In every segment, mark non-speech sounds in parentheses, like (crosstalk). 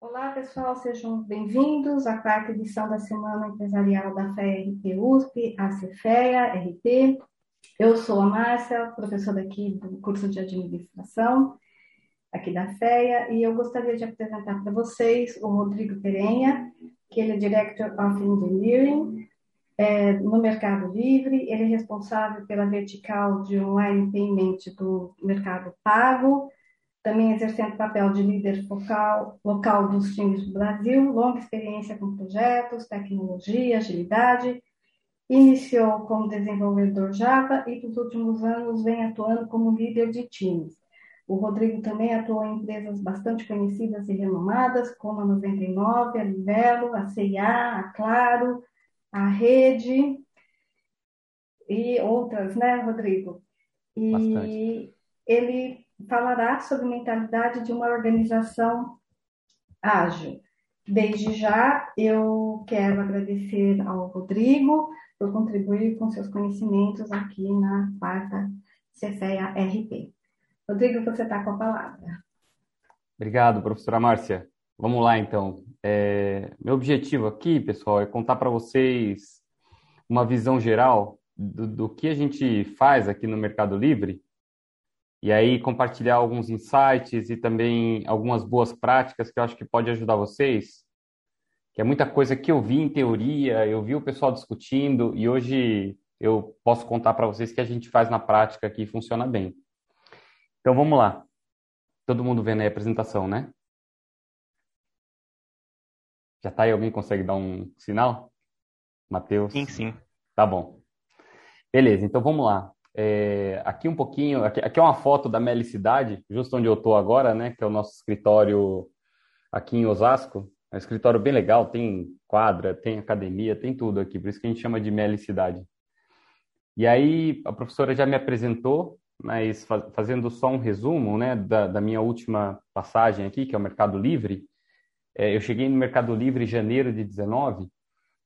Olá, pessoal, sejam bem-vindos à quarta edição da Semana Empresarial da FEA RP USP, a CFEA RP. Eu sou a Márcia, professora aqui do curso de administração, aqui da FEA, e eu gostaria de apresentar para vocês o Rodrigo Perenha, que ele é Director of Engineering é, no Mercado Livre, ele é responsável pela vertical de online payment do Mercado Pago, também exercendo papel de líder focal, local dos times do Brasil, longa experiência com projetos, tecnologia, agilidade. Iniciou como desenvolvedor Java e, nos últimos anos, vem atuando como líder de times. O Rodrigo também atuou em empresas bastante conhecidas e renomadas, como a 99, a Livelo, a CIA, a Claro, a Rede e outras, né, Rodrigo? E bastante. ele falará sobre mentalidade de uma organização ágil. Desde já, eu quero agradecer ao Rodrigo por contribuir com seus conhecimentos aqui na quarta CFEA RP. Rodrigo, você está com a palavra. Obrigado, professora Márcia. Vamos lá, então. É, meu objetivo aqui, pessoal, é contar para vocês uma visão geral do, do que a gente faz aqui no Mercado Livre e aí compartilhar alguns insights e também algumas boas práticas que eu acho que pode ajudar vocês, que é muita coisa que eu vi em teoria, eu vi o pessoal discutindo e hoje eu posso contar para vocês que a gente faz na prática que funciona bem. Então vamos lá. Todo mundo vendo aí a apresentação, né? Já tá aí? Alguém consegue dar um sinal? Matheus? Sim, sim. Tá bom. Beleza, então vamos lá. É, aqui um pouquinho, aqui, aqui, é uma foto da Melicidade, justo onde eu estou agora, né? Que é o nosso escritório aqui em Osasco. É um escritório bem legal, tem quadra, tem academia, tem tudo aqui, por isso que a gente chama de Melicidade. E aí a professora já me apresentou, mas fazendo só um resumo, né, da, da minha última passagem aqui, que é o Mercado Livre. É, eu cheguei no Mercado Livre em janeiro de 19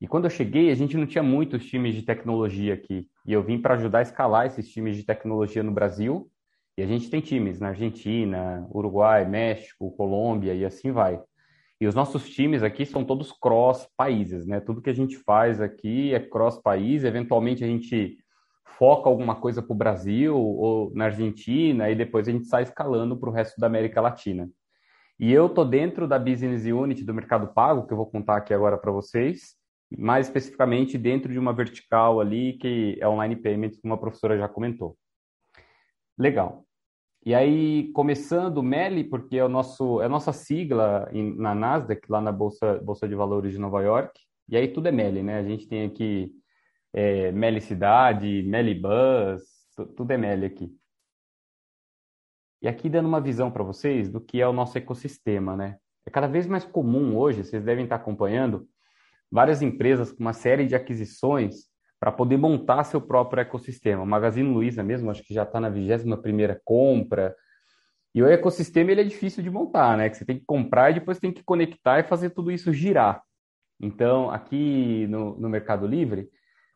e quando eu cheguei, a gente não tinha muitos times de tecnologia aqui. E eu vim para ajudar a escalar esses times de tecnologia no Brasil. E a gente tem times na Argentina, Uruguai, México, Colômbia e assim vai. E os nossos times aqui são todos cross países, né? Tudo que a gente faz aqui é cross país. Eventualmente a gente foca alguma coisa para o Brasil ou na Argentina e depois a gente sai escalando para o resto da América Latina. E eu tô dentro da business unit do Mercado Pago, que eu vou contar aqui agora para vocês mais especificamente dentro de uma vertical ali que é online payments, como a professora já comentou. Legal. E aí, começando o MELI, porque é, o nosso, é a nossa sigla na Nasdaq, lá na Bolsa, Bolsa de Valores de Nova York, e aí tudo é MELI, né? A gente tem aqui é, MELI Cidade, MELI Bus, tudo é MELI aqui. E aqui dando uma visão para vocês do que é o nosso ecossistema, né? É cada vez mais comum hoje, vocês devem estar acompanhando, várias empresas com uma série de aquisições para poder montar seu próprio ecossistema. O Magazine Luiza mesmo, acho que já está na 21 primeira compra. E o ecossistema ele é difícil de montar, né? Que você tem que comprar e depois tem que conectar e fazer tudo isso girar. Então, aqui no, no Mercado Livre,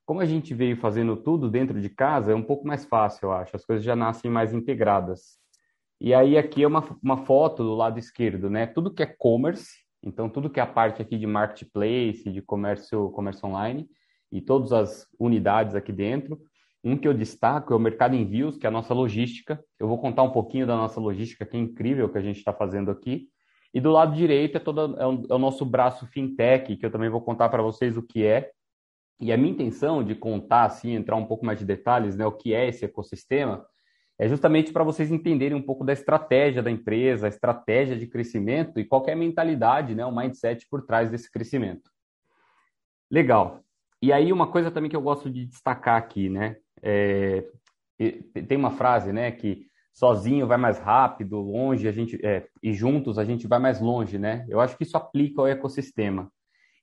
como a gente veio fazendo tudo dentro de casa, é um pouco mais fácil, eu acho. As coisas já nascem mais integradas. E aí aqui é uma, uma foto do lado esquerdo, né? Tudo que é commerce, então, tudo que é a parte aqui de marketplace, de comércio, comércio online e todas as unidades aqui dentro. Um que eu destaco é o mercado envios, que é a nossa logística. Eu vou contar um pouquinho da nossa logística, que é incrível que a gente está fazendo aqui. E do lado direito é, todo, é, o, é o nosso braço fintech, que eu também vou contar para vocês o que é. E a minha intenção de contar, assim, entrar um pouco mais de detalhes, né, o que é esse ecossistema, é justamente para vocês entenderem um pouco da estratégia da empresa, a estratégia de crescimento e qual é mentalidade, né, o mindset por trás desse crescimento. Legal. E aí uma coisa também que eu gosto de destacar aqui, né, é, tem uma frase, né, que sozinho vai mais rápido, longe a gente é, e juntos a gente vai mais longe, né? Eu acho que isso aplica ao ecossistema.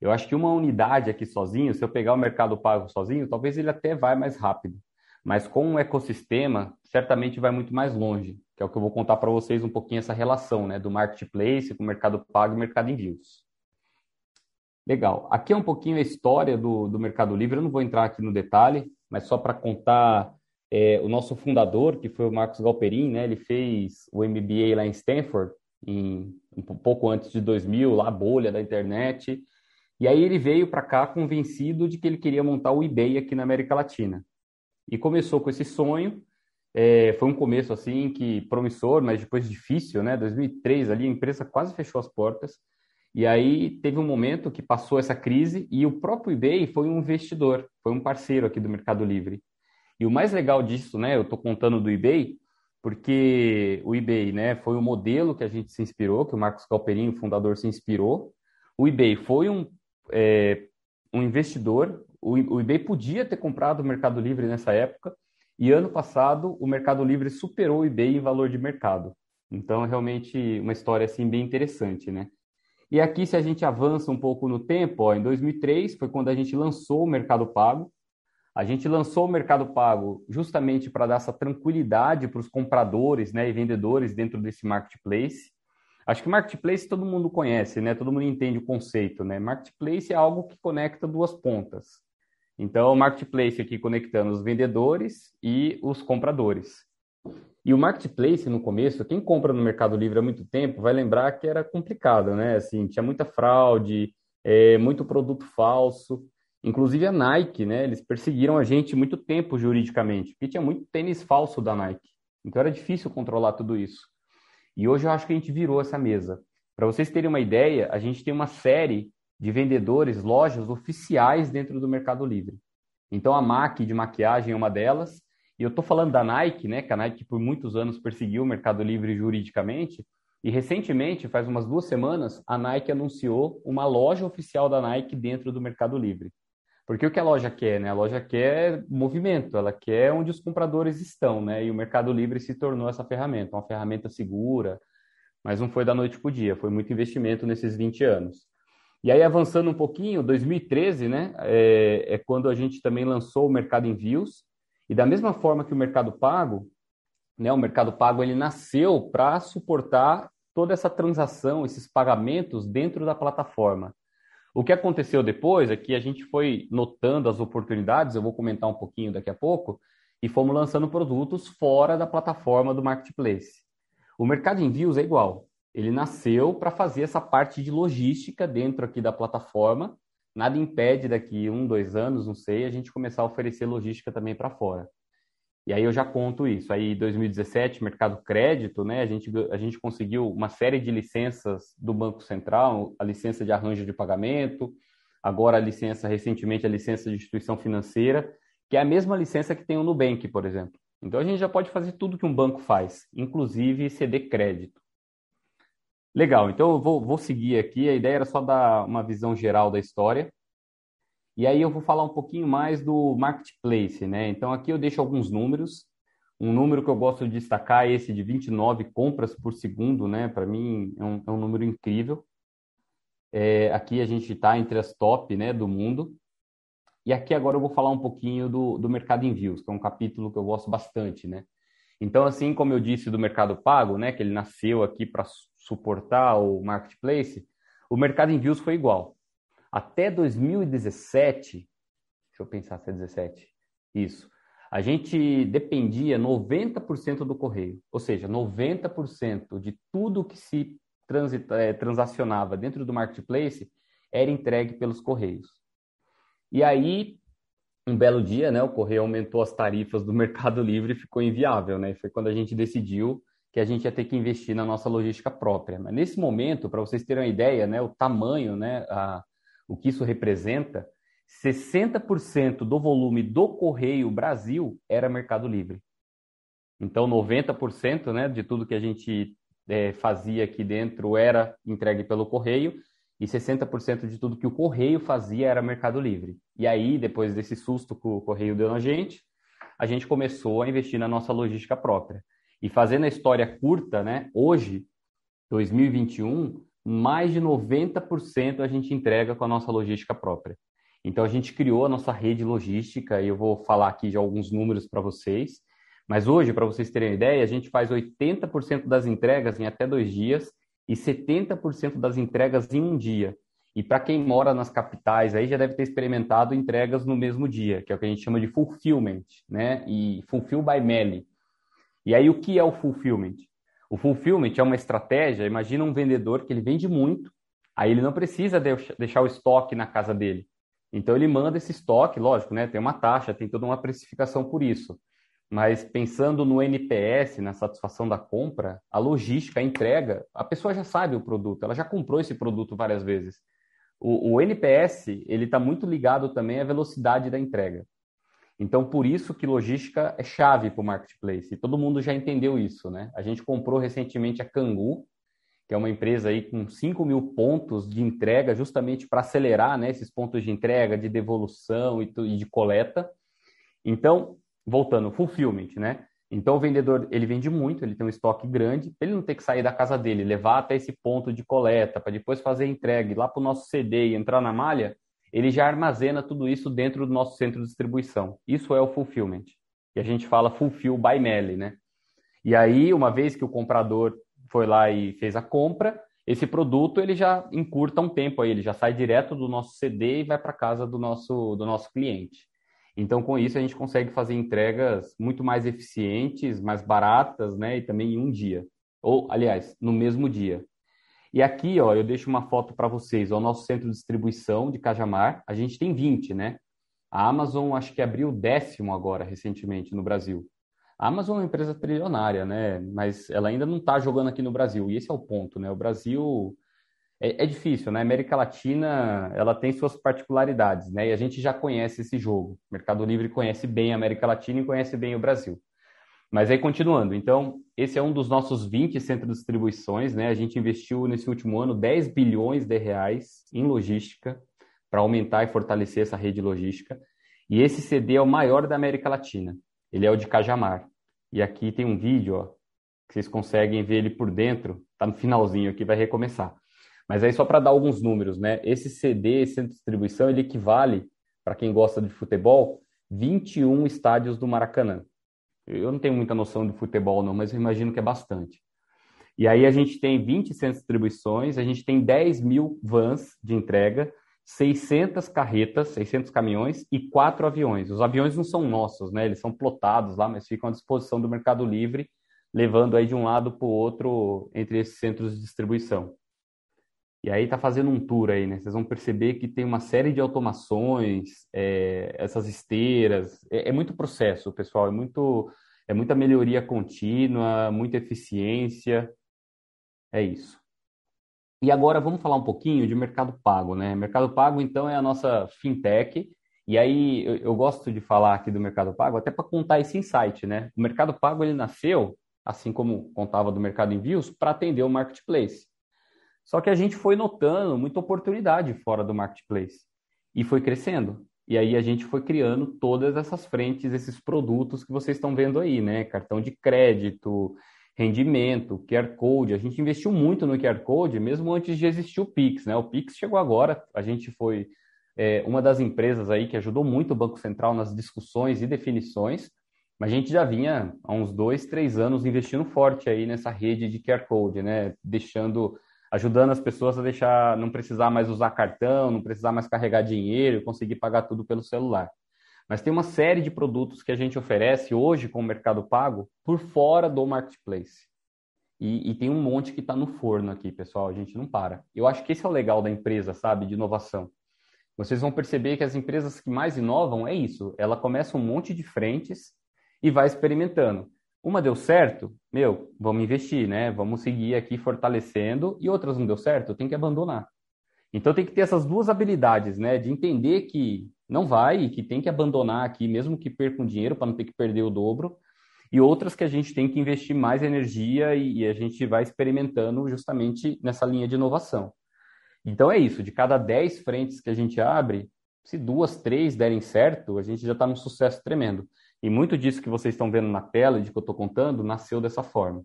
Eu acho que uma unidade aqui sozinho, se eu pegar o mercado pago sozinho, talvez ele até vai mais rápido. Mas com um ecossistema, certamente vai muito mais longe, que é o que eu vou contar para vocês um pouquinho essa relação né, do marketplace com o mercado pago e mercado envios. Legal. Aqui é um pouquinho a história do, do Mercado Livre. Eu não vou entrar aqui no detalhe, mas só para contar é, o nosso fundador, que foi o Marcos Galperin, né? Ele fez o MBA lá em Stanford, em, um pouco antes de 2000, lá bolha da internet. E aí ele veio para cá convencido de que ele queria montar o eBay aqui na América Latina. E começou com esse sonho. É, foi um começo assim que promissor, mas depois difícil, né? 2003 ali a empresa quase fechou as portas. E aí teve um momento que passou essa crise e o próprio eBay foi um investidor, foi um parceiro aqui do Mercado Livre. E o mais legal disso, né? Eu estou contando do eBay, porque o eBay, né, foi o modelo que a gente se inspirou, que o Marcos Calperin, o fundador, se inspirou. O eBay foi um, é, um investidor. O, eBay podia ter comprado o Mercado Livre nessa época. E ano passado o Mercado Livre superou o eBay em valor de mercado. Então, é realmente uma história assim bem interessante, né? E aqui, se a gente avança um pouco no tempo, ó, em 2003 foi quando a gente lançou o Mercado Pago. A gente lançou o Mercado Pago justamente para dar essa tranquilidade para os compradores né, e vendedores dentro desse marketplace. Acho que marketplace todo mundo conhece, né? Todo mundo entende o conceito, né? Marketplace é algo que conecta duas pontas. Então, o marketplace aqui conectando os vendedores e os compradores. E o marketplace, no começo, quem compra no Mercado Livre há muito tempo vai lembrar que era complicado, né? Assim, tinha muita fraude, é, muito produto falso. Inclusive a Nike, né? Eles perseguiram a gente muito tempo juridicamente, porque tinha muito tênis falso da Nike. Então era difícil controlar tudo isso. E hoje eu acho que a gente virou essa mesa. Para vocês terem uma ideia, a gente tem uma série de vendedores, lojas oficiais dentro do Mercado Livre. Então a MAC de maquiagem é uma delas, e eu estou falando da Nike, né? Que a Nike por muitos anos perseguiu o Mercado Livre juridicamente. E recentemente, faz umas duas semanas, a Nike anunciou uma loja oficial da Nike dentro do Mercado Livre. Porque o que a loja quer, né? A loja quer movimento, ela quer onde os compradores estão, né? E o Mercado Livre se tornou essa ferramenta, uma ferramenta segura, mas não foi da noite para o dia, foi muito investimento nesses 20 anos. E aí, avançando um pouquinho, 2013, né? É, é quando a gente também lançou o Mercado Envios, e da mesma forma que o Mercado Pago, né, o Mercado Pago ele nasceu para suportar toda essa transação, esses pagamentos dentro da plataforma. O que aconteceu depois é que a gente foi notando as oportunidades, eu vou comentar um pouquinho daqui a pouco, e fomos lançando produtos fora da plataforma do marketplace. O mercado envios é igual. Ele nasceu para fazer essa parte de logística dentro aqui da plataforma nada impede daqui um, dois anos, não sei, a gente começar a oferecer logística também para fora. E aí eu já conto isso. Aí 2017, mercado crédito, né? A gente, a gente conseguiu uma série de licenças do Banco Central, a licença de arranjo de pagamento, agora a licença, recentemente, a licença de instituição financeira, que é a mesma licença que tem o Nubank, por exemplo. Então a gente já pode fazer tudo que um banco faz, inclusive ceder crédito. Legal, então eu vou, vou seguir aqui. A ideia era só dar uma visão geral da história. E aí eu vou falar um pouquinho mais do marketplace, né? Então aqui eu deixo alguns números. Um número que eu gosto de destacar é esse de 29 compras por segundo, né? Para mim é um, é um, número incrível. É, aqui a gente está entre as top né, do mundo. E aqui agora eu vou falar um pouquinho do, do mercado envios, que é um capítulo que eu gosto bastante, né? Então, assim como eu disse do mercado pago, né, que ele nasceu aqui para suportar o marketplace, o mercado envios foi igual. Até 2017, deixa eu pensar se é 17, isso, a gente dependia 90% do correio, ou seja, 90% de tudo que se transita, é, transacionava dentro do marketplace era entregue pelos correios. E aí, um belo dia, né, o correio aumentou as tarifas do (laughs) Mercado Livre e ficou inviável, né? Foi quando a gente decidiu que a gente ia ter que investir na nossa logística própria. Mas nesse momento, para vocês terem uma ideia, né, o tamanho, né, a, o que isso representa, 60% do volume do Correio Brasil era Mercado Livre. Então, 90% né, de tudo que a gente é, fazia aqui dentro era entregue pelo Correio e 60% de tudo que o Correio fazia era Mercado Livre. E aí, depois desse susto que o Correio deu na gente, a gente começou a investir na nossa logística própria. E fazendo a história curta, né? Hoje, 2021, mais de 90% a gente entrega com a nossa logística própria. Então a gente criou a nossa rede logística e eu vou falar aqui de alguns números para vocês. Mas hoje, para vocês terem uma ideia, a gente faz 80% das entregas em até dois dias e 70% das entregas em um dia. E para quem mora nas capitais aí já deve ter experimentado entregas no mesmo dia, que é o que a gente chama de fulfillment, né? E fulfill by mail. E aí, o que é o fulfillment? O fulfillment é uma estratégia, imagina um vendedor que ele vende muito, aí ele não precisa deixar o estoque na casa dele. Então ele manda esse estoque, lógico, né? Tem uma taxa, tem toda uma precificação por isso. Mas pensando no NPS, na satisfação da compra, a logística, a entrega, a pessoa já sabe o produto, ela já comprou esse produto várias vezes. O, o NPS ele está muito ligado também à velocidade da entrega. Então, por isso que logística é chave para o marketplace. E todo mundo já entendeu isso, né? A gente comprou recentemente a Cangu, que é uma empresa aí com 5 mil pontos de entrega, justamente para acelerar né, esses pontos de entrega, de devolução e, de coleta. Então, voltando, fulfillment, né? Então, o vendedor, ele vende muito, ele tem um estoque grande, ele não ter que sair da casa dele, levar até esse ponto de coleta, para depois fazer entregue lá para o nosso CD e entrar na malha, ele já armazena tudo isso dentro do nosso centro de distribuição. Isso é o fulfillment. E a gente fala fulfill by mail, né? E aí, uma vez que o comprador foi lá e fez a compra, esse produto ele já encurta um tempo aí, ele já sai direto do nosso CD e vai para casa do nosso, do nosso cliente. Então, com isso, a gente consegue fazer entregas muito mais eficientes, mais baratas, né? E também em um dia. Ou, aliás, no mesmo dia. E aqui, ó, eu deixo uma foto para vocês. É o nosso centro de distribuição de Cajamar. A gente tem 20, né? A Amazon acho que abriu o décimo agora, recentemente, no Brasil. A Amazon é uma empresa trilionária, né? Mas ela ainda não está jogando aqui no Brasil. E esse é o ponto, né? O Brasil é, é, difícil, né? A América Latina, ela tem suas particularidades, né? E a gente já conhece esse jogo. O Mercado Livre conhece bem a América Latina e conhece bem o Brasil. Mas aí, continuando, então, esse é um dos nossos 20 centros de distribuições, né? A gente investiu nesse último ano 10 bilhões de reais em logística para aumentar e fortalecer essa rede logística. E esse CD é o maior da América Latina. Ele é o de Cajamar. E aqui tem um vídeo, ó, que vocês conseguem ver ele por dentro. Tá no finalzinho aqui, vai recomeçar. Mas aí só para dar alguns números, né? Esse CD, esse centro de distribuição, ele equivale, para quem gosta de futebol, 21 estádios do Maracanã. Eu não tenho muita noção de futebol, não, mas eu imagino que é bastante. E aí a gente tem 20 centros de distribuições, a gente tem 10 mil vans de entrega, 600 carretas, 600 caminhões e quatro aviões. Os aviões não são nossos, né? Eles são plotados lá, mas ficam à disposição do Mercado Livre, levando aí de um lado para o outro entre esses centros de distribuição. E aí está fazendo um tour aí, né? Vocês vão perceber que tem uma série de automações, é, essas esteiras. É, é, muito processo, pessoal. É muito, é muita melhoria contínua, muita eficiência. É isso. E agora vamos falar um pouquinho de mercado pago, né? Mercado pago, então, é a nossa fintech. E aí eu, eu gosto de falar aqui do mercado pago até para contar esse insight, né? O mercado pago ele nasceu, assim como contava do mercado envios, para atender o marketplace. Só que a gente foi notando muita oportunidade fora do marketplace e foi crescendo. E aí a gente foi criando todas essas frentes, esses produtos que vocês estão vendo aí, né? Cartão de crédito, rendimento, QR Code. A gente investiu muito no QR Code, mesmo antes de existir o Pix, né? O Pix chegou agora, a gente foi é, uma das empresas aí que ajudou muito o Banco Central nas discussões e definições, mas a gente já vinha há uns dois, três anos investindo forte aí nessa rede de QR Code, né? Deixando ajudando as pessoas a deixar, não precisar mais usar cartão, não precisar mais carregar dinheiro, conseguir pagar tudo pelo celular. Mas tem uma série de produtos que a gente oferece hoje com o Mercado Pago por fora do marketplace. E, e tem um monte que está no forno aqui, pessoal. A gente não para. Eu acho que esse é o legal da empresa, sabe, de inovação. Vocês vão perceber que as empresas que mais inovam é isso. Ela começa um monte de frentes e vai experimentando. Uma deu certo, meu, vamos investir, né? Vamos seguir aqui fortalecendo, e outras não deu certo, tem que abandonar. Então tem que ter essas duas habilidades, né? De entender que não vai e que tem que abandonar aqui, mesmo que perca um dinheiro para não ter que perder o dobro, e outras que a gente tem que investir mais energia e, e a gente vai experimentando justamente nessa linha de inovação. Então é isso, de cada 10 frentes que a gente abre, se duas, três derem certo, a gente já está num sucesso tremendo. E muito disso que vocês estão vendo na tela, de que eu estou contando, nasceu dessa forma.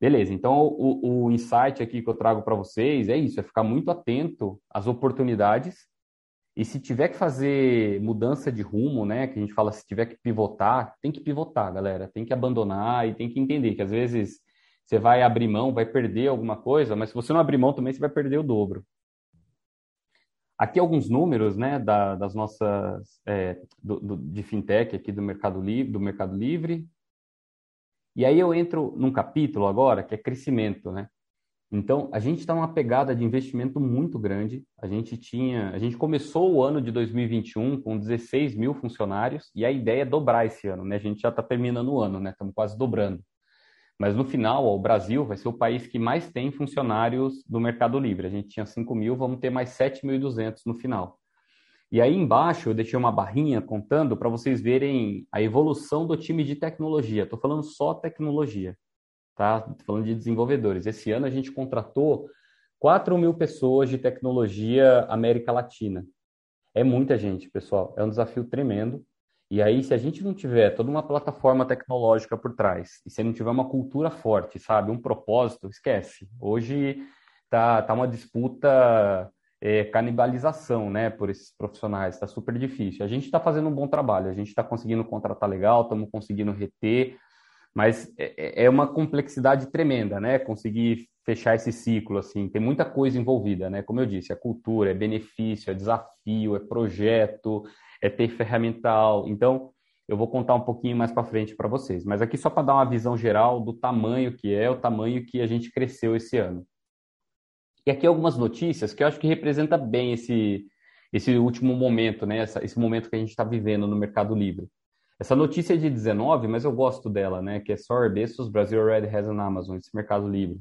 Beleza, então o, o insight aqui que eu trago para vocês é isso: é ficar muito atento às oportunidades. E se tiver que fazer mudança de rumo, né, que a gente fala, se tiver que pivotar, tem que pivotar, galera. Tem que abandonar e tem que entender que às vezes você vai abrir mão, vai perder alguma coisa, mas se você não abrir mão também, você vai perder o dobro. Aqui alguns números, né, da, das nossas é, do, do, de fintech aqui do Mercado Livre, do Mercado Livre. E aí eu entro num capítulo agora que é crescimento, né? Então, a gente está numa pegada de investimento muito grande. A gente tinha, a gente começou o ano de 2021 com 16 mil funcionários e a ideia é dobrar esse ano, né? A gente já está terminando o ano, né? Estamos quase dobrando. Mas no final, ó, o Brasil vai ser o país que mais tem funcionários do Mercado Livre. A gente tinha 5 mil, vamos ter mais 7.200 no final. E aí embaixo eu deixei uma barrinha contando para vocês verem a evolução do time de tecnologia. Estou falando só tecnologia, tá? Tô falando de desenvolvedores. Esse ano a gente contratou 4 mil pessoas de tecnologia América Latina. É muita gente, pessoal. É um desafio tremendo. E aí, se a gente não tiver toda uma plataforma tecnológica por trás, e se não tiver uma cultura forte, sabe, um propósito, esquece. Hoje tá, tá uma disputa é, canibalização, né, por esses profissionais, está super difícil. A gente está fazendo um bom trabalho, a gente está conseguindo contratar legal, estamos conseguindo reter, mas é, é, uma complexidade tremenda, né, conseguir fechar esse ciclo, assim, tem muita coisa envolvida, né, como eu disse, é cultura, é benefício, é desafio, é projeto, é ter ferramental. Então, eu vou contar um pouquinho mais para frente para vocês. Mas aqui só para dar uma visão geral do tamanho que é, o tamanho que a gente cresceu esse ano. E aqui algumas notícias que eu acho que representa bem esse, esse último momento, né? Essa, esse momento que a gente está vivendo no Mercado Livre. Essa notícia é de 19, mas eu gosto dela, né? Que é Sorry Bestos Brasil Already Has an Amazon, esse Mercado Livre.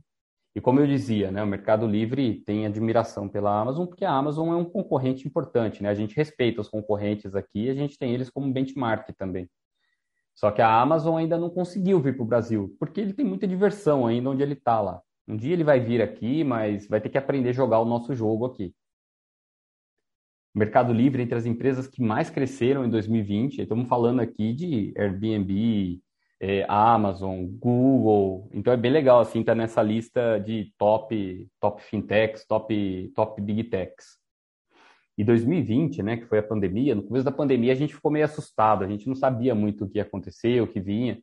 E como eu dizia, né, o Mercado Livre tem admiração pela Amazon, porque a Amazon é um concorrente importante, né? A gente respeita os concorrentes aqui, a gente tem eles como benchmark também. Só que a Amazon ainda não conseguiu vir para o Brasil, porque ele tem muita diversão ainda onde ele está lá. Um dia ele vai vir aqui, mas vai ter que aprender a jogar o nosso jogo aqui. O Mercado Livre entre as empresas que mais cresceram em 2020, estamos falando aqui de Airbnb, é, Amazon, Google. Então é bem legal assim estar tá nessa lista de top top fintechs, top top big techs. E 2020, né, que foi a pandemia, no começo da pandemia a gente ficou meio assustado, a gente não sabia muito o que ia acontecer, o que vinha,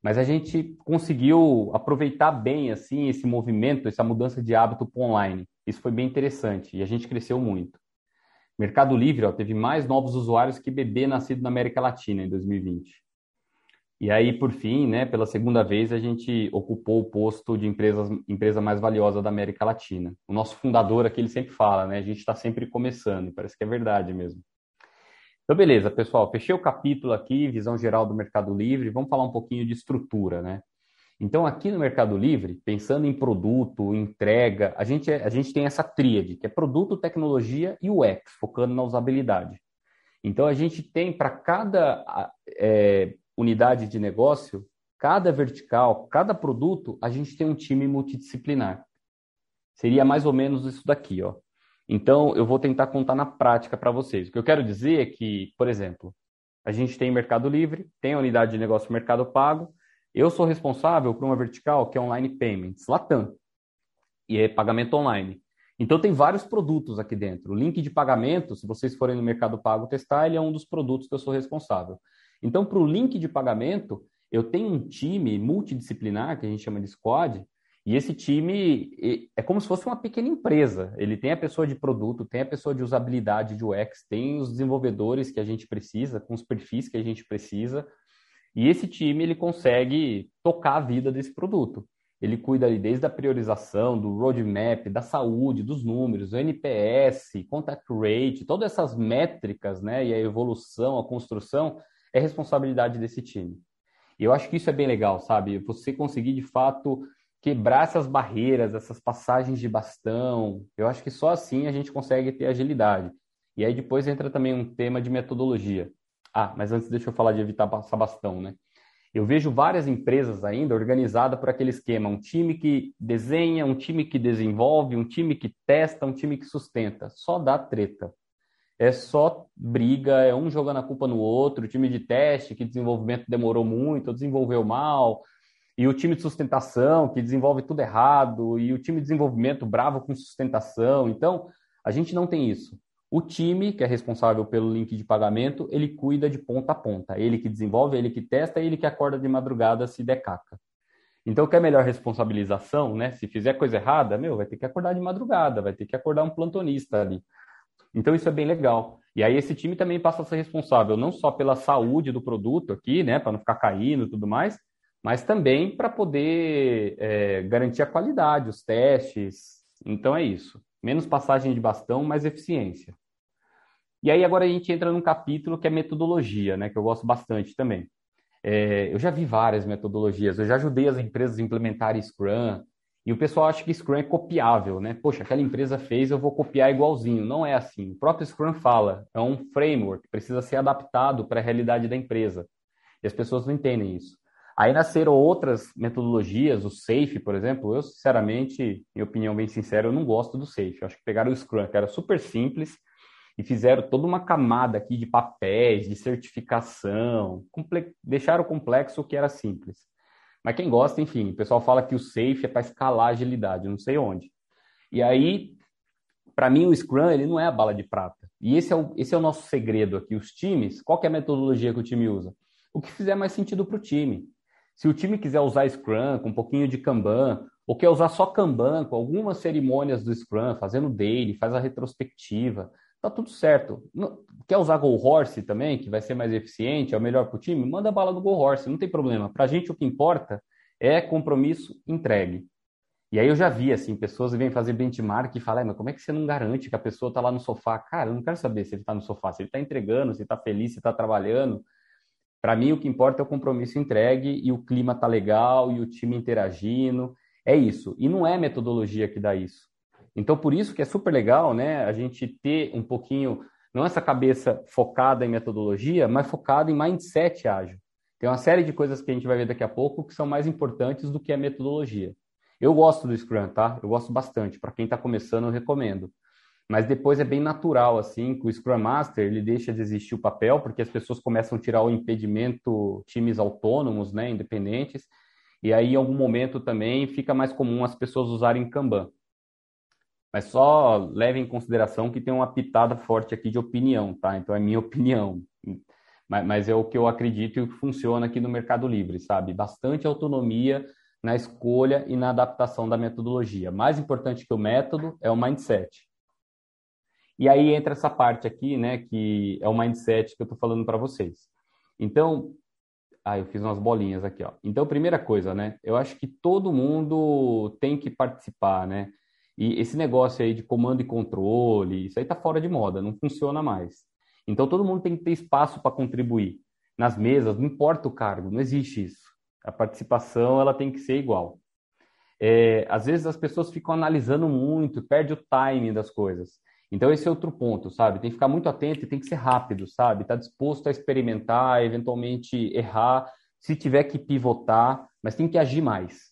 mas a gente conseguiu aproveitar bem assim esse movimento, essa mudança de hábito para online. Isso foi bem interessante e a gente cresceu muito. Mercado Livre ó, teve mais novos usuários que bebê nascido na América Latina em 2020. E aí, por fim, né, pela segunda vez, a gente ocupou o posto de empresas, empresa mais valiosa da América Latina. O nosso fundador aqui, ele sempre fala, né, a gente está sempre começando, parece que é verdade mesmo. Então, beleza, pessoal, fechei o capítulo aqui, visão geral do Mercado Livre, vamos falar um pouquinho de estrutura, né? Então, aqui no Mercado Livre, pensando em produto, entrega, a gente, é, a gente tem essa tríade, que é produto, tecnologia e UX, focando na usabilidade. Então, a gente tem para cada é, unidade de negócio, cada vertical, cada produto, a gente tem um time multidisciplinar. Seria mais ou menos isso daqui, ó. Então, eu vou tentar contar na prática para vocês. O que eu quero dizer é que, por exemplo, a gente tem Mercado Livre, tem a unidade de negócio Mercado Pago. Eu sou responsável por uma vertical que é Online Payments, Latam, e é pagamento online. Então, tem vários produtos aqui dentro. O link de pagamento, se vocês forem no Mercado Pago testar, ele é um dos produtos que eu sou responsável. Então, para o link de pagamento, eu tenho um time multidisciplinar, que a gente chama de squad, e esse time é como se fosse uma pequena empresa. Ele tem a pessoa de produto, tem a pessoa de usabilidade de UX, tem os desenvolvedores que a gente precisa, com os perfis que a gente precisa. E esse time ele consegue tocar a vida desse produto. Ele cuida ali desde a priorização, do roadmap, da saúde, dos números, NPS, contact rate, todas essas métricas, né, e a evolução, a construção, é responsabilidade desse time. E eu acho que isso é bem legal, sabe? Você conseguir de fato quebrar essas barreiras, essas passagens de bastão. Eu acho que só assim a gente consegue ter agilidade. E aí depois entra também um tema de metodologia. Ah, mas antes deixa eu falar de evitar passar bastão, né? Eu vejo várias empresas ainda organizadas por aquele esquema, um time que desenha, um time que desenvolve, um time que testa, um time que sustenta. Só dá treta é só briga, é um jogando a culpa no outro, time de teste que desenvolvimento demorou muito, desenvolveu mal, e o time de sustentação que desenvolve tudo errado, e o time de desenvolvimento bravo com sustentação. Então, a gente não tem isso. O time, que é responsável pelo link de pagamento, ele cuida de ponta a ponta. Ele que desenvolve, ele que testa, ele que acorda de madrugada se der caca. Então, que é melhor responsabilização, né? Se fizer coisa errada, meu, vai ter que acordar de madrugada, vai ter que acordar um plantonista ali. Então isso é bem legal. E aí esse time também passa a ser responsável não só pela saúde do produto aqui, né, para não ficar caindo e tudo mais, mas também para poder é, garantir a qualidade, os testes. Então é isso. Menos passagem de bastão, mais eficiência. E aí agora a gente entra num capítulo que é metodologia, né, que eu gosto bastante também. É, eu já vi várias metodologias, eu já ajudei as empresas a implementarem Scrum, e o pessoal acha que Scrum é copiável, né? Poxa, aquela empresa fez, eu vou copiar igualzinho. Não é assim. O próprio Scrum fala, é um framework, precisa ser adaptado para a realidade da empresa. E as pessoas não entendem isso. Aí nasceram outras metodologias, o Safe, por exemplo. Eu, sinceramente, minha opinião bem sincera, eu não gosto do Safe. Eu acho que pegaram o Scrum, que era super simples, e fizeram toda uma camada aqui de papéis, de certificação, comple deixaram complexo o que era simples. Mas quem gosta, enfim, o pessoal fala que o safe é para escalar a agilidade, não sei onde. E aí, para mim, o Scrum ele não é a bala de prata. E esse é, o, esse é o nosso segredo aqui. Os times, qual é a metodologia que o time usa? O que fizer mais sentido para o time. Se o time quiser usar Scrum com um pouquinho de Kanban, ou quer usar só Kanban com algumas cerimônias do Scrum, fazendo daily, faz a retrospectiva, tá tudo certo. Quer usar Go Horse também, que vai ser mais eficiente, é o melhor para o time? Manda bala do Go Horse, não tem problema. Para a gente o que importa é compromisso entregue. E aí eu já vi, assim, pessoas vêm fazer benchmark e falam, mas como é que você não garante que a pessoa está lá no sofá? Cara, eu não quero saber se ele está no sofá, se ele está entregando, se está feliz, se está trabalhando. Para mim, o que importa é o compromisso entregue e o clima tá legal e o time interagindo. É isso. E não é metodologia que dá isso. Então, por isso que é super legal, né, a gente ter um pouquinho, não essa cabeça focada em metodologia, mas focada em mindset ágil. Tem uma série de coisas que a gente vai ver daqui a pouco que são mais importantes do que a metodologia. Eu gosto do Scrum, tá? Eu gosto bastante. Para quem está começando, eu recomendo. Mas depois é bem natural, assim, que o Scrum Master ele deixa de existir o papel, porque as pessoas começam a tirar o impedimento, times autônomos, né, independentes, e aí em algum momento também fica mais comum as pessoas usarem Kanban. Mas só leve em consideração que tem uma pitada forte aqui de opinião, tá? Então é minha (laughs) opinião. Mas, mas é o que eu acredito e o que funciona aqui no Mercado Livre, sabe? Bastante autonomia na escolha e na adaptação da metodologia. Mais importante que o método é o mindset. E aí entra essa parte aqui, né, que é o mindset que eu estou falando para vocês. Então, ah, eu fiz umas bolinhas aqui, ó. Então, primeira coisa, né, eu acho que todo mundo tem que participar, né? E esse negócio aí de comando e controle, isso aí está fora de moda, não funciona mais. Então todo mundo tem que ter espaço para contribuir. Nas mesas, não importa o cargo, não existe isso. A participação ela tem que ser igual. É, às vezes as pessoas ficam analisando muito, perde o timing das coisas. Então esse é outro ponto, sabe? Tem que ficar muito atento e tem que ser rápido, sabe? Tá disposto a experimentar, eventualmente errar, se tiver que pivotar, mas tem que agir mais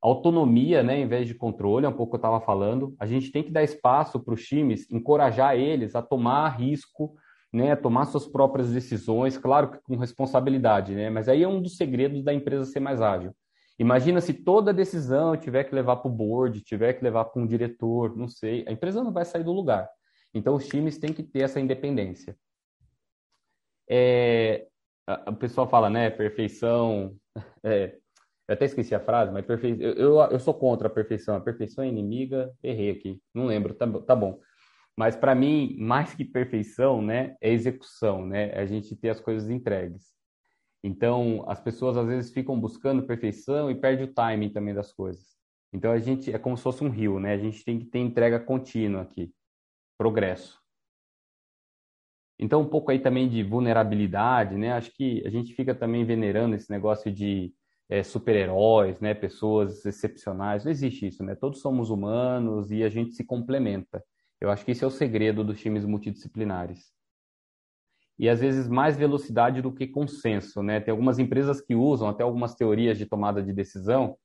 autonomia, né, em vez de controle, é um pouco que eu estava falando. A gente tem que dar espaço para os times, encorajar eles a tomar risco, né, tomar suas próprias decisões, claro que com responsabilidade, né, mas aí é um dos segredos da empresa ser mais ágil. Imagina se toda decisão tiver que levar para o board, tiver que levar para um diretor, não sei, a empresa não vai sair do lugar. Então os times têm que ter essa independência. É, o pessoal fala, né, perfeição, (laughs) é, eu até esqueci a frase, mas perfe... eu, eu, eu, sou contra a perfeição. A perfeição é inimiga. Errei aqui. Não lembro. Tá, tá bom. Mas para mim, mais que perfeição, né, é execução, né? É a gente ter as coisas entregues. Então, as pessoas às vezes ficam buscando perfeição e perde o timing também das coisas. Então, a gente é como se fosse um rio, né? A gente tem que ter entrega contínua aqui, progresso. Então, um pouco aí também de vulnerabilidade, né? Acho que a gente fica também venerando esse negócio de é, super-heróis, né, pessoas excepcionais. Não existe isso, né? Todos somos humanos e a gente se complementa. Eu acho que esse é o segredo dos times multidisciplinares. E às vezes mais velocidade do que consenso, né? Tem algumas empresas que usam até algumas teorias de tomada de decisão,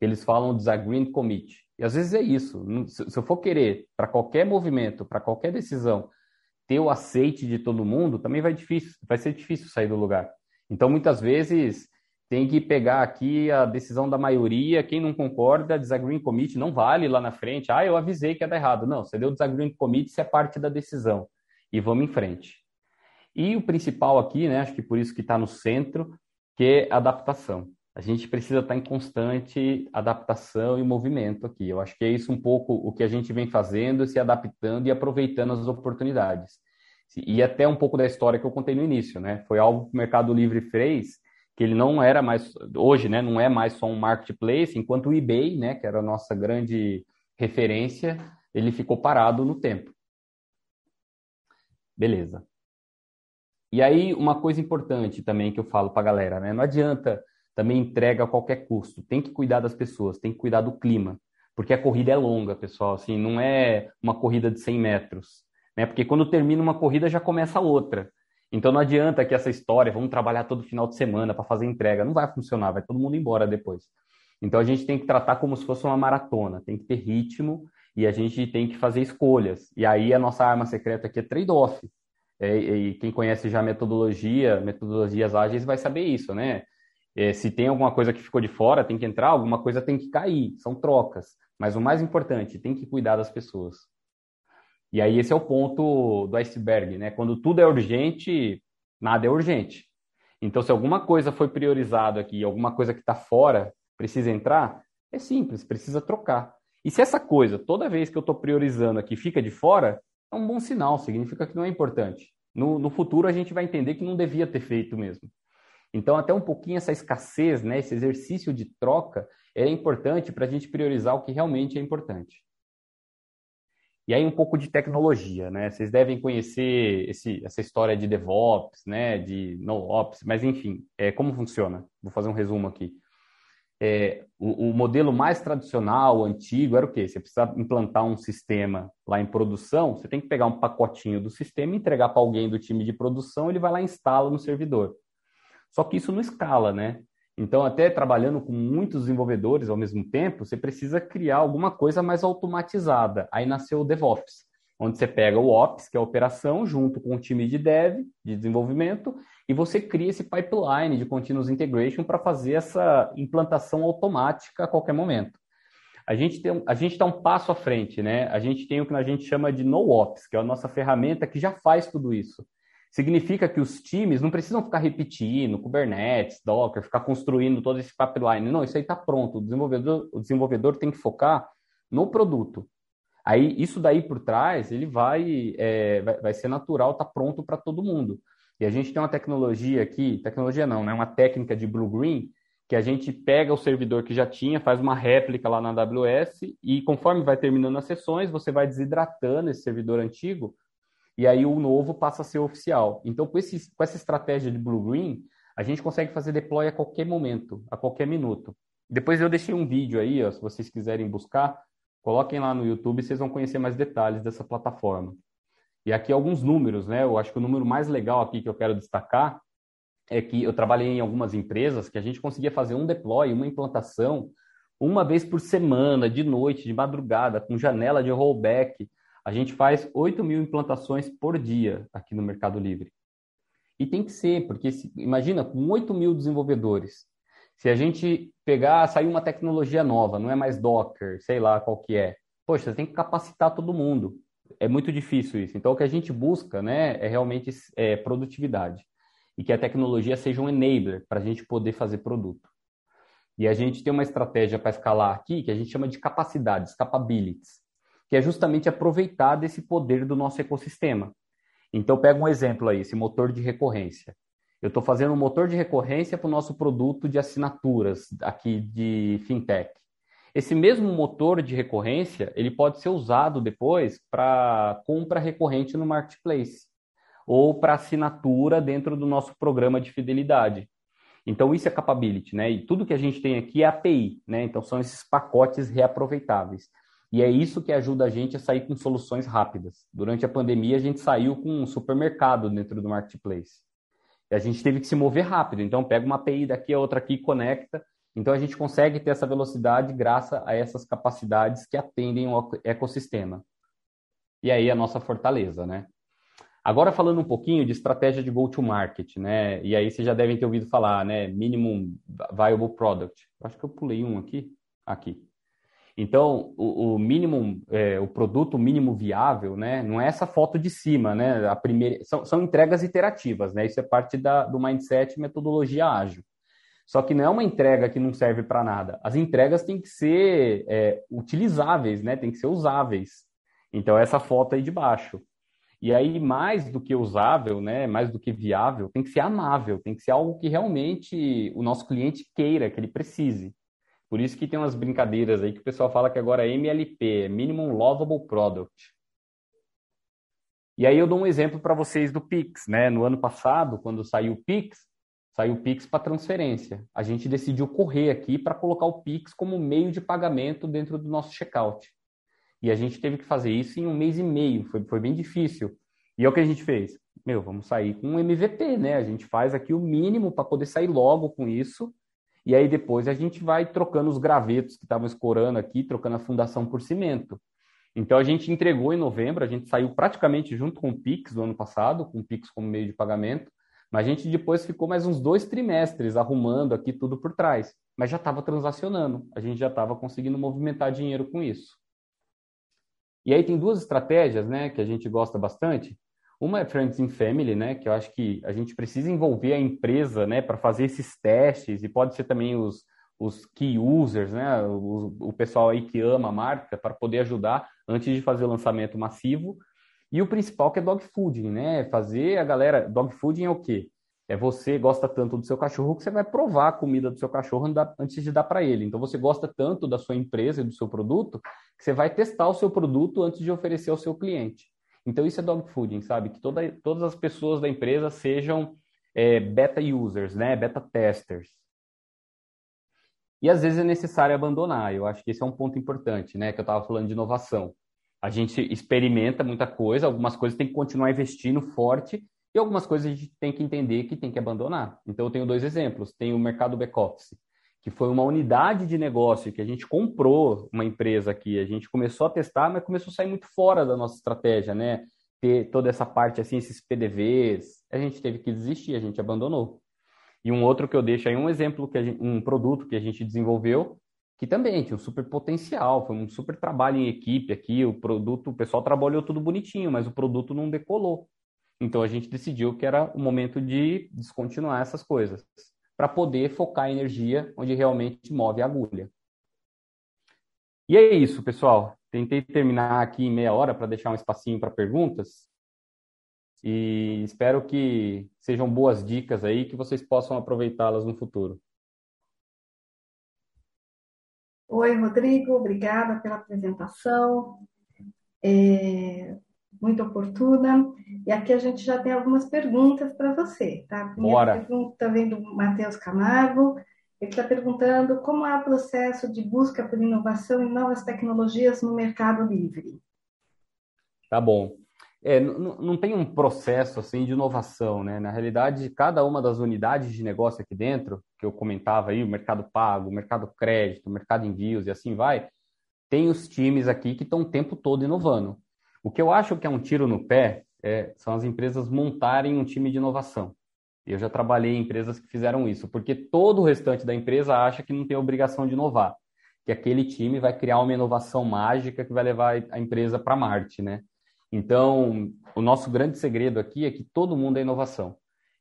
eles falam disagreement commit. E às vezes é isso. Se eu for querer para qualquer movimento, para qualquer decisão, ter o aceite de todo mundo, também vai difícil, vai ser difícil sair do lugar. Então muitas vezes tem que pegar aqui a decisão da maioria, quem não concorda, disagreeing commit não vale lá na frente. Ah, eu avisei que ia dar errado. Não, você deu disagreeing commit, isso é parte da decisão. E vamos em frente. E o principal aqui, né, acho que por isso que está no centro, que é adaptação. A gente precisa estar tá em constante adaptação e movimento aqui. Eu acho que é isso um pouco o que a gente vem fazendo, se adaptando e aproveitando as oportunidades. E até um pouco da história que eu contei no início, né? Foi algo que o Mercado Livre fez que ele não era mais, hoje, né, não é mais só um marketplace, enquanto o eBay, né, que era a nossa grande referência, ele ficou parado no tempo. Beleza. E aí, uma coisa importante também que eu falo para a galera, né, não adianta também entrega a qualquer custo, tem que cuidar das pessoas, tem que cuidar do clima, porque a corrida é longa, pessoal, assim, não é uma corrida de 100 metros, né, porque quando termina uma corrida já começa outra. Então não adianta que essa história, vamos trabalhar todo final de semana para fazer entrega, não vai funcionar, vai todo mundo embora depois. Então a gente tem que tratar como se fosse uma maratona, tem que ter ritmo e a gente tem que fazer escolhas. E aí a nossa arma secreta aqui é trade-off. É, e quem conhece já metodologia, metodologias ágeis vai saber isso, né? É, se tem alguma coisa que ficou de fora, tem que entrar, alguma coisa tem que cair, são trocas. Mas o mais importante, tem que cuidar das pessoas. E aí esse é o ponto do iceberg, né? Quando tudo é urgente, nada é urgente. Então, se alguma coisa foi priorizado aqui, alguma coisa que está fora precisa entrar, é simples, precisa trocar. E se essa coisa, toda vez que eu estou priorizando aqui, fica de fora, é um bom sinal, significa que não é importante. No, no futuro, a gente vai entender que não devia ter feito mesmo. Então, até um pouquinho essa escassez, né, esse exercício de troca, é importante para a gente priorizar o que realmente é importante. E aí um pouco de tecnologia, né? Vocês devem conhecer esse, essa história de DevOps, né? De NoOps, mas enfim, é, como funciona? Vou fazer um resumo aqui. É, o, o, modelo mais tradicional, antigo, era o quê? Você precisa implantar um sistema lá em produção, você tem que pegar um pacotinho do sistema, entregar para alguém do time de produção, ele vai lá e instala no servidor. Só que isso não escala, né? Então, até trabalhando com muitos desenvolvedores ao mesmo tempo, você precisa criar alguma coisa mais automatizada. Aí nasceu o DevOps, onde você pega o Ops, que é a operação, junto com o time de dev, de desenvolvimento, e você cria esse pipeline de continuous integration para fazer essa implantação automática a qualquer momento. A gente está um passo à frente, né? A gente tem o que a gente chama de NoOps, que é a nossa ferramenta que já faz tudo isso significa que os times não precisam ficar repetindo Kubernetes, Docker, ficar construindo todo esse pipeline. Não, isso aí está pronto. O desenvolvedor, o desenvolvedor tem que focar no produto. Aí, isso daí por trás, ele vai, é, vai, vai, ser natural, está pronto para todo mundo. E a gente tem uma tecnologia aqui, tecnologia não, né? Uma técnica de Blue Green, que a gente pega o servidor que já tinha, faz uma réplica lá na AWS e conforme vai terminando as sessões, você vai desidratando esse servidor antigo e aí o novo passa a ser oficial. Então, com, esse, com essa estratégia de Blue Green, a gente consegue fazer deploy a qualquer momento, a qualquer minuto. Depois eu deixei um vídeo aí, ó, se vocês quiserem buscar, coloquem lá no YouTube, vocês vão conhecer mais detalhes dessa plataforma. E aqui alguns números, né? Eu acho que o número mais legal aqui que eu quero destacar é que eu trabalhei em algumas empresas que a gente conseguia fazer um deploy, uma implantação, uma vez por semana, de noite, de madrugada, com janela de rollback, a gente faz 8 mil implantações por dia aqui no Mercado Livre. E tem que ser, porque se, imagina, com 8 mil desenvolvedores, se a gente pegar, sair uma tecnologia nova, não é mais Docker, sei lá qual que é, poxa, você tem que capacitar todo mundo. É muito difícil isso. Então, o que a gente busca né, é realmente é, produtividade. E que a tecnologia seja um enabler para a gente poder fazer produto. E a gente tem uma estratégia para escalar aqui que a gente chama de capacidades, capabilities que é justamente aproveitar desse poder do nosso ecossistema. Então, pega um exemplo aí, esse motor de recorrência. Eu estou fazendo um motor de recorrência para o nosso produto de assinaturas aqui de fintech. Esse mesmo motor de recorrência, ele pode ser usado depois para compra recorrente no marketplace ou para assinatura dentro do nosso programa de fidelidade. Então, isso é capability, né? E tudo que a gente tem aqui é API, né? Então, são esses pacotes reaproveitáveis. E é isso que ajuda a gente a sair com soluções rápidas. Durante a pandemia, a gente saiu com um supermercado dentro do marketplace. E a gente teve que se mover rápido. Então, pega uma API daqui, a outra aqui, conecta. Então, a gente consegue ter essa velocidade graças a essas capacidades que atendem o ecossistema. E aí, a nossa fortaleza, né? Agora, falando um pouquinho de estratégia de go-to-market, né? E aí, vocês já devem ter ouvido falar, né? Minimum Viable Product. Acho que eu pulei um aqui. Aqui. Então, o, o mínimo, é, o produto mínimo viável, né, não é essa foto de cima, né? A primeira, são, são entregas iterativas, né? Isso é parte da, do mindset metodologia ágil. Só que não é uma entrega que não serve para nada. As entregas têm que ser é, utilizáveis, né? Tem que ser usáveis. Então, essa foto aí de baixo. E aí, mais do que usável, né, mais do que viável, tem que ser amável, tem que ser algo que realmente o nosso cliente queira, que ele precise. Por isso que tem umas brincadeiras aí que o pessoal fala que agora é MLP, é Minimum Lovable Product. E aí eu dou um exemplo para vocês do Pix, né? No ano passado, quando saiu o Pix, saiu o Pix para transferência. A gente decidiu correr aqui para colocar o Pix como meio de pagamento dentro do nosso checkout. E a gente teve que fazer isso em um mês e meio, foi, foi bem difícil. E é o que a gente fez? Meu, vamos sair com um MVP, né? A gente faz aqui o mínimo para poder sair logo com isso e aí depois a gente vai trocando os gravetos que estavam escorando aqui, trocando a fundação por cimento. Então a gente entregou em novembro, a gente saiu praticamente junto com o Pix do ano passado, com o Pix como meio de pagamento, mas a gente depois ficou mais uns dois trimestres arrumando aqui tudo por trás. Mas já estava transacionando, a gente já estava conseguindo movimentar dinheiro com isso. E aí tem duas estratégias, né, que a gente gosta bastante. Uma é Friends and Family, né? Que eu acho que a gente precisa envolver a empresa, né? Para fazer esses testes e pode ser também os, os key users, né? O, o pessoal aí que ama a marca para poder ajudar antes de fazer o lançamento massivo. E o principal que é dog fooding, né? Fazer a galera. Dog fooding é o quê? É você gosta tanto do seu cachorro que você vai provar a comida do seu cachorro antes de dar para ele. Então você gosta tanto da sua empresa e do seu produto que você vai testar o seu produto antes de oferecer ao seu cliente. Então, isso é dog fooding, sabe? Que toda, todas as pessoas da empresa sejam é, beta users, né? Beta testers. E às vezes é necessário abandonar. Eu acho que esse é um ponto importante, né? Que eu estava falando de inovação. A gente experimenta muita coisa, algumas coisas tem que continuar investindo forte e algumas coisas a gente tem que entender que tem que abandonar. Então, eu tenho dois exemplos. Tem o mercado back-office que foi uma unidade de negócio que a gente comprou uma empresa aqui, a gente começou a testar, mas começou a sair muito fora da nossa estratégia, né? Ter toda essa parte assim, esses PDVs, a gente teve que desistir, a gente abandonou. E um outro que eu deixo aí um exemplo que gente, um produto que a gente desenvolveu que também tinha um super potencial, foi um super trabalho em equipe aqui, o produto, o pessoal trabalhou tudo bonitinho, mas o produto não decolou. Então a gente decidiu que era o momento de descontinuar essas coisas para poder focar a energia onde realmente move a agulha. E é isso, pessoal. Tentei terminar aqui em meia hora para deixar um espacinho para perguntas. E espero que sejam boas dicas aí, que vocês possam aproveitá-las no futuro. Oi, Rodrigo, obrigada pela apresentação. É, muito oportuna. E aqui a gente já tem algumas perguntas para você, tá? A primeira Bora. pergunta vem do Matheus Camargo. Ele está perguntando como é o processo de busca por inovação e novas tecnologias no mercado livre. Tá bom. É, não, não tem um processo assim de inovação, né? Na realidade, cada uma das unidades de negócio aqui dentro, que eu comentava aí, o mercado pago, o mercado crédito, o mercado envios e assim vai, tem os times aqui que estão o tempo todo inovando. O que eu acho que é um tiro no pé é, são as empresas montarem um time de inovação. Eu já trabalhei em empresas que fizeram isso, porque todo o restante da empresa acha que não tem obrigação de inovar, que aquele time vai criar uma inovação mágica que vai levar a empresa para Marte, né? Então, o nosso grande segredo aqui é que todo mundo é inovação.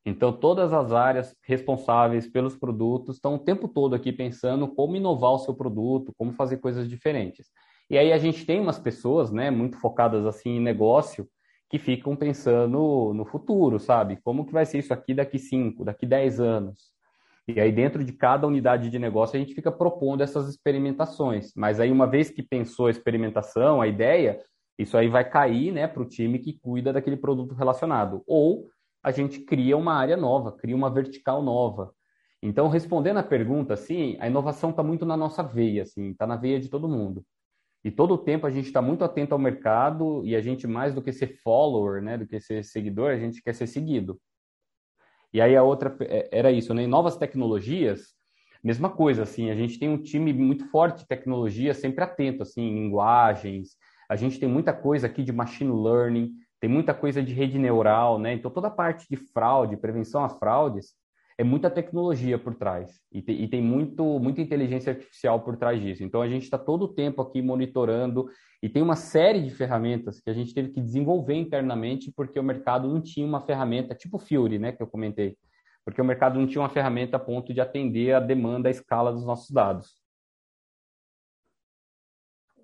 Então, todas as áreas responsáveis pelos produtos estão o tempo todo aqui pensando como inovar o seu produto, como fazer coisas diferentes. E aí a gente tem umas pessoas, né, muito focadas assim em negócio, que ficam pensando no futuro, sabe? Como que vai ser isso aqui daqui 5, daqui 10 anos? E aí dentro de cada unidade de negócio a gente fica propondo essas experimentações. Mas aí uma vez que pensou a experimentação, a ideia, isso aí vai cair, né, para o time que cuida daquele produto relacionado. Ou a gente cria uma área nova, cria uma vertical nova. Então, respondendo a pergunta, assim, a inovação está muito na nossa veia, assim, está na veia de todo mundo. E todo o tempo a gente está muito atento ao mercado e a gente, mais do que ser follower, né, do que ser seguidor, a gente quer ser seguido. E aí a outra é, era isso, né? novas tecnologias, mesma coisa, assim, a gente tem um time muito forte de tecnologia, sempre atento, assim, linguagens. A gente tem muita coisa aqui de machine learning, tem muita coisa de rede neural, né? Então toda a parte de fraude, prevenção a fraudes, é muita tecnologia por trás e, te, e, tem muito, muita inteligência artificial por trás disso. Então a gente está todo o tempo aqui monitorando e tem uma série de ferramentas que a gente teve que desenvolver internamente porque o mercado não tinha uma ferramenta tipo Fury, né, que eu comentei, porque o mercado não tinha uma ferramenta a ponto de atender a demanda, a escala dos nossos dados.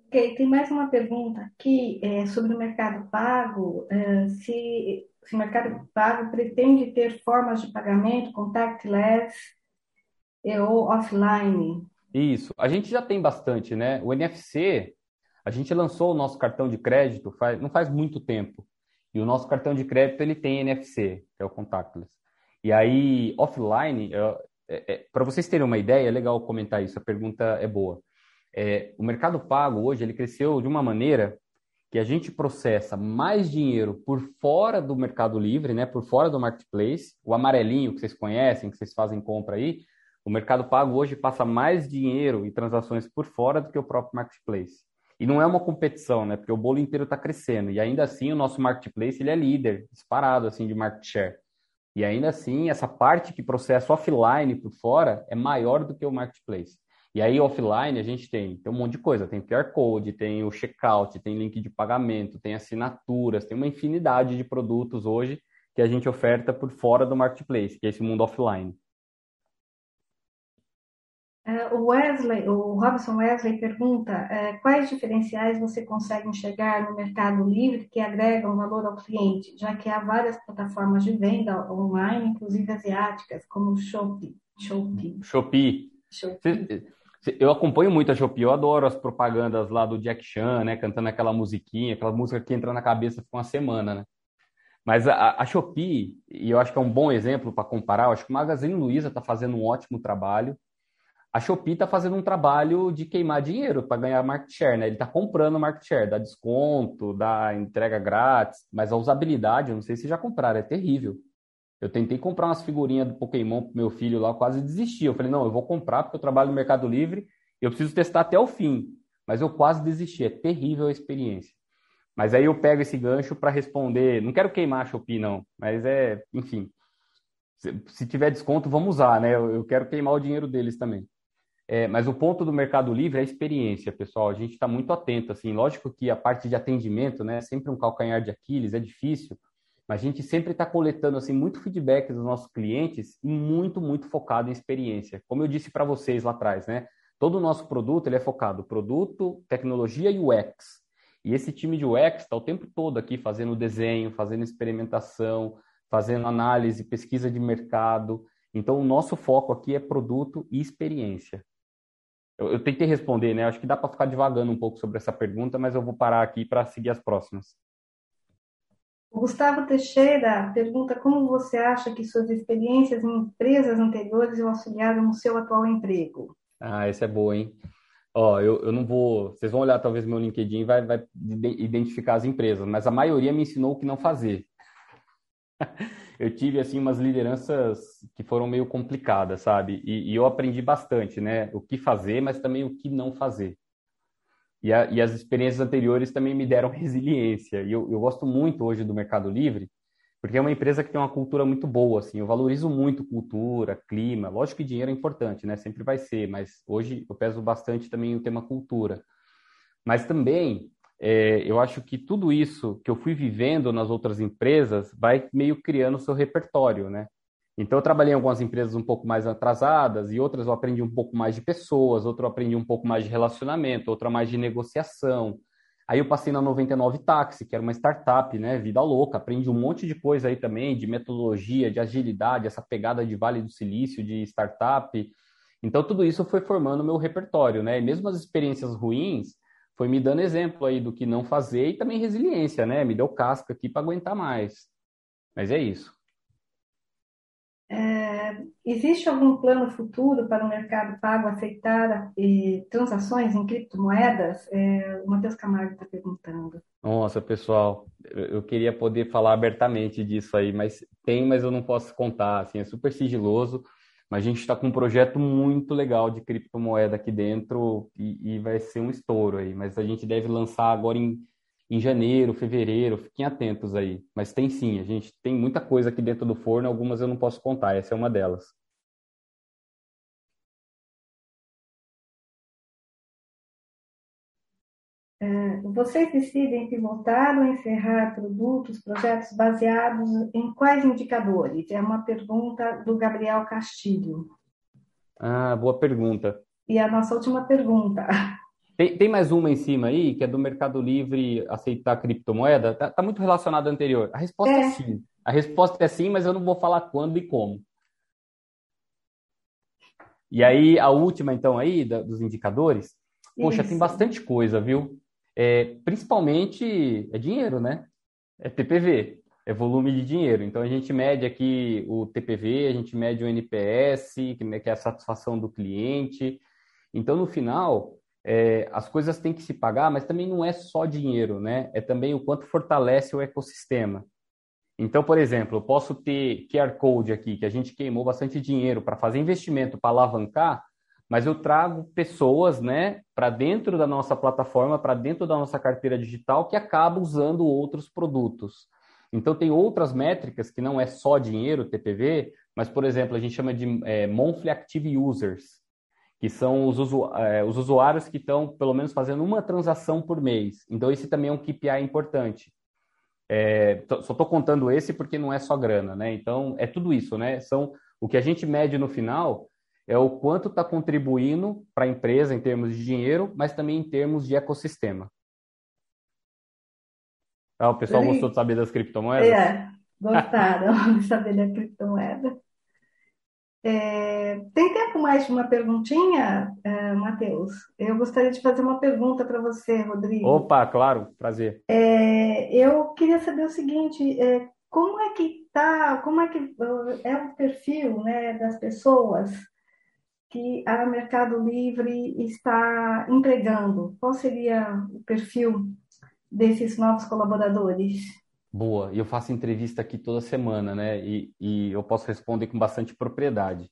Ok, tem mais uma pergunta aqui é, sobre o mercado pago. É, se, se o mercado pago pretende ter formas de pagamento contactless ou offline? Isso, a gente já tem bastante, né? O NFC, a gente lançou o nosso cartão de crédito faz, não faz muito tempo. E o nosso cartão de crédito ele tem NFC, que é o contactless. E aí, offline, é, é, para vocês terem uma ideia, é legal comentar isso, a pergunta é boa. É, o mercado pago hoje ele cresceu de uma maneira que a gente processa mais dinheiro por fora do Mercado Livre, né, por fora do marketplace, o amarelinho que vocês conhecem, que vocês fazem compra aí, o Mercado Pago hoje passa mais dinheiro e transações por fora do que o próprio marketplace. E não é uma competição, né? Porque o bolo inteiro está crescendo. E ainda assim, o nosso marketplace ele é líder, disparado assim de market share. E ainda assim, essa parte que processa offline por fora é maior do que o marketplace. E aí, offline, a gente tem, tem um monte de coisa. Tem QR Code, tem o checkout, tem link de pagamento, tem assinaturas, tem uma infinidade de produtos hoje que a gente oferta por fora do marketplace, que é esse mundo offline. É, o Wesley, o Robson Wesley pergunta é, quais diferenciais você consegue enxergar no Mercado Livre que agregam valor ao cliente, já que há várias plataformas de venda online, inclusive asiáticas, como o Shopee. Shopee. Shopee. Shopee. Eu acompanho muito a Shopee, eu adoro as propagandas lá do Jack Chan, né, cantando aquela musiquinha, aquela música que entra na cabeça por uma semana, né? Mas a, a Shopee, e eu acho que é um bom exemplo para comparar, eu acho que o Magazine Luiza está fazendo um ótimo trabalho, a Shopee está fazendo um trabalho de queimar dinheiro para ganhar market share, né? Ele está comprando market share, dá desconto, dá entrega grátis, mas a usabilidade, eu não sei se já compraram, é terrível. Eu tentei comprar umas figurinhas do Pokémon pro meu filho lá, quase desisti. Eu falei, não, eu vou comprar porque eu trabalho no Mercado Livre, eu preciso testar até o fim. Mas eu quase desisti, é terrível a experiência. Mas aí eu pego esse gancho para responder, não quero queimar a Shopee não, mas é, enfim, se, tiver desconto, vamos usar, né? Eu, eu quero queimar o dinheiro deles também. É, mas o ponto do Mercado Livre é a experiência, pessoal. A gente está muito atento, assim. Lógico que a parte de atendimento, né, é sempre um calcanhar de Aquiles, é difícil, mas a gente sempre está coletando assim muito feedback dos nossos clientes e muito, muito focado em experiência. Como eu disse para vocês lá atrás, né? Todo o nosso produto ele é focado produto, tecnologia e UX. E esse time de UX está o tempo todo aqui fazendo desenho, fazendo experimentação, fazendo análise, pesquisa de mercado. Então, o nosso foco aqui é produto e experiência. Eu, eu tentei responder, né? Acho que dá para ficar divagando um pouco sobre essa pergunta, mas eu vou parar aqui para seguir as próximas. O Gustavo Teixeira pergunta como você acha que suas experiências em empresas anteriores o auxiliaram no seu atual emprego. Ah, essa é boa, hein? Ó, eu, eu não vou. Vocês vão olhar talvez meu LinkedIn e vai, vai identificar as empresas, mas a maioria me ensinou o que não fazer. (laughs) eu tive assim umas lideranças que foram meio complicadas, sabe? E, e, eu aprendi bastante, né? O que fazer, mas também o que não fazer. E, a, e as experiências anteriores também me deram resiliência. E eu, eu, gosto muito hoje do Mercado Livre, porque é uma empresa que tem uma cultura muito boa, assim. Eu valorizo muito cultura, clima. Lógico que dinheiro é importante, né? Sempre vai ser, mas hoje eu peso bastante também o tema cultura. Mas também é, eu acho que tudo isso que eu fui vivendo nas outras empresas vai meio criando o seu repertório, né? Então, eu trabalhei em algumas empresas um pouco mais atrasadas e outras eu aprendi um pouco mais de pessoas, outra eu aprendi um pouco mais de relacionamento, outra mais de negociação. Aí eu passei na 99 Táxi, que era uma startup, né? Vida louca, aprendi um monte de coisa aí também, de metodologia, de agilidade, essa pegada de Vale do Silício, de startup. Então, tudo isso foi formando o meu repertório, né? E mesmo as experiências ruins, foi me dando exemplo aí do que não fazer e também resiliência, né? Me deu casca aqui para aguentar mais. Mas é isso. É, existe algum plano futuro para o mercado pago aceitar transações em criptomoedas? É, o Matheus Camargo está perguntando. Nossa, pessoal, eu queria poder falar abertamente disso aí, mas tem, mas eu não posso contar. Assim, é super sigiloso. Mas a gente está com um projeto muito legal de criptomoeda aqui dentro e, e, vai ser um estouro aí. Mas a gente deve lançar agora em, em janeiro, fevereiro. Fiquem atentos aí. Mas tem sim, a gente tem muita coisa aqui dentro do forno, algumas eu não posso contar, essa é uma delas. É, vocês decidem pivotar ou encerrar produtos, projetos baseados em quais indicadores? É uma pergunta do Gabriel Castilho. Ah, boa pergunta. E a nossa última pergunta. Tem, tem, mais uma em cima aí, que é do Mercado Livre aceitar criptomoeda. Tá, tá muito relacionado à anterior. A resposta é. é sim. A resposta é sim, mas eu não vou falar quando e como. E aí, a última, então, aí, da, dos indicadores, poxa, Isso. tem bastante coisa, viu? É, principalmente é dinheiro, né? É TPV, é volume de dinheiro. Então, a gente mede aqui o TPV, a gente mede o NPS, que é a satisfação do cliente. Então, no final, é, as coisas têm que se pagar, mas também não é só dinheiro, né? É também o quanto fortalece o ecossistema. Então, por exemplo, eu posso ter QR Code aqui, que a gente queimou bastante dinheiro para fazer investimento, para alavancar, mas eu trago pessoas né, para dentro da nossa plataforma, para dentro da nossa carteira digital, que acabam usando outros produtos. Então, tem outras métricas que não é só dinheiro, TPV, mas, por exemplo, a gente chama de é, Monthly Active Users que são os, usu é, os usuários que estão, pelo menos, fazendo uma transação por mês. Então, esse também é um KPI importante. É, só estou contando esse porque não é só grana, né? Então, é tudo isso, né? São, o que a gente mede no final é o quanto está contribuindo para a empresa em termos de dinheiro, mas também em termos de ecossistema. Ah, o pessoal gostou de saber das criptomoedas? É, gostaram (laughs) de saber da criptomoeda. É, tem tempo mais de uma perguntinha, é, Matheus? Eu gostaria de fazer uma pergunta para você, Rodrigo. Opa, claro, prazer. É, eu queria saber o seguinte: é, como é que tá, como é que é o perfil, né, das pessoas que a Mercado Livre está empregando? Qual seria o perfil desses novos colaboradores? Boa, e eu faço entrevista aqui toda semana, né? E, e eu posso responder com bastante propriedade.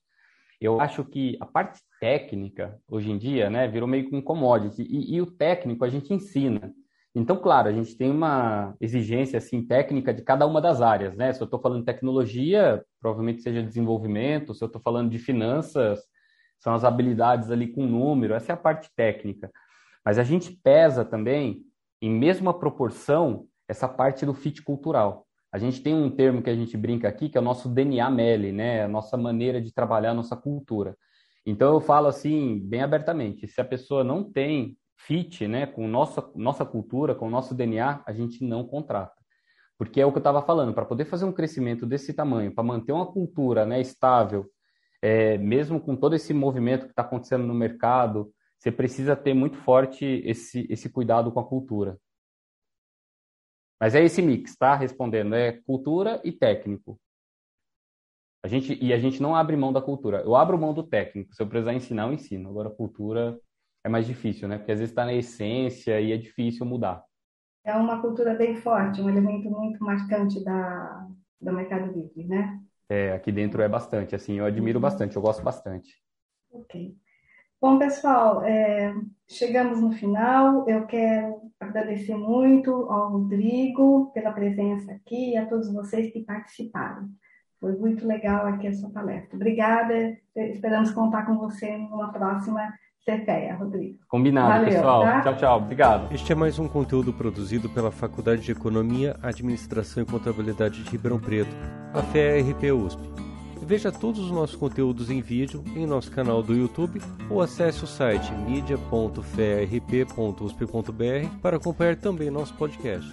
Eu acho que a parte técnica, hoje em dia, né, virou meio que um commodity. E, e o técnico a gente ensina. Então, claro, a gente tem uma exigência assim técnica de cada uma das áreas, né? Se eu estou falando de tecnologia, provavelmente seja desenvolvimento. Se eu estou falando de finanças, são as habilidades ali com número. Essa é a parte técnica. Mas a gente pesa também, em mesma proporção, essa parte do fit cultural. A gente tem um termo que a gente brinca aqui, que é o nosso DNA MELI, né? A nossa maneira de trabalhar, a nossa cultura. Então eu falo assim, bem abertamente, se a pessoa não tem fit, né, com nossa nossa cultura, com o nosso DNA, a gente não contrata. Porque é o que eu estava falando, para poder fazer um crescimento desse tamanho, para manter uma cultura, né, estável, é, mesmo com todo esse movimento que está acontecendo no mercado, você precisa ter muito forte esse, esse cuidado com a cultura. Mas é esse mix, tá? Respondendo, é cultura e técnico. A gente, e a gente não abre mão da cultura. Eu abro mão do técnico. Se eu precisar ensinar, eu ensino. Agora, cultura é mais difícil, né? Porque às vezes está na essência e é difícil mudar. É uma cultura bem forte, um elemento muito marcante da, do Mercado Livre, né? É, aqui dentro é bastante, assim, eu admiro bastante, eu gosto bastante. Ok. Bom, pessoal, é, chegamos no final. Eu quero agradecer muito ao Rodrigo pela presença aqui e a todos vocês que participaram. Foi muito legal aqui a sua palestra. Obrigada. Esperamos contar com você numa próxima CPEA, Rodrigo. Combinado, Valeu, pessoal. Tá? Tchau, tchau. Obrigado. Este é mais um conteúdo produzido pela Faculdade de Economia, Administração e Contabilidade de Ribeirão Preto, a FEA-RP USP. Veja todos os nossos conteúdos em vídeo em nosso canal do YouTube ou acesse o site media.ferp.usp.br para acompanhar também nosso podcast.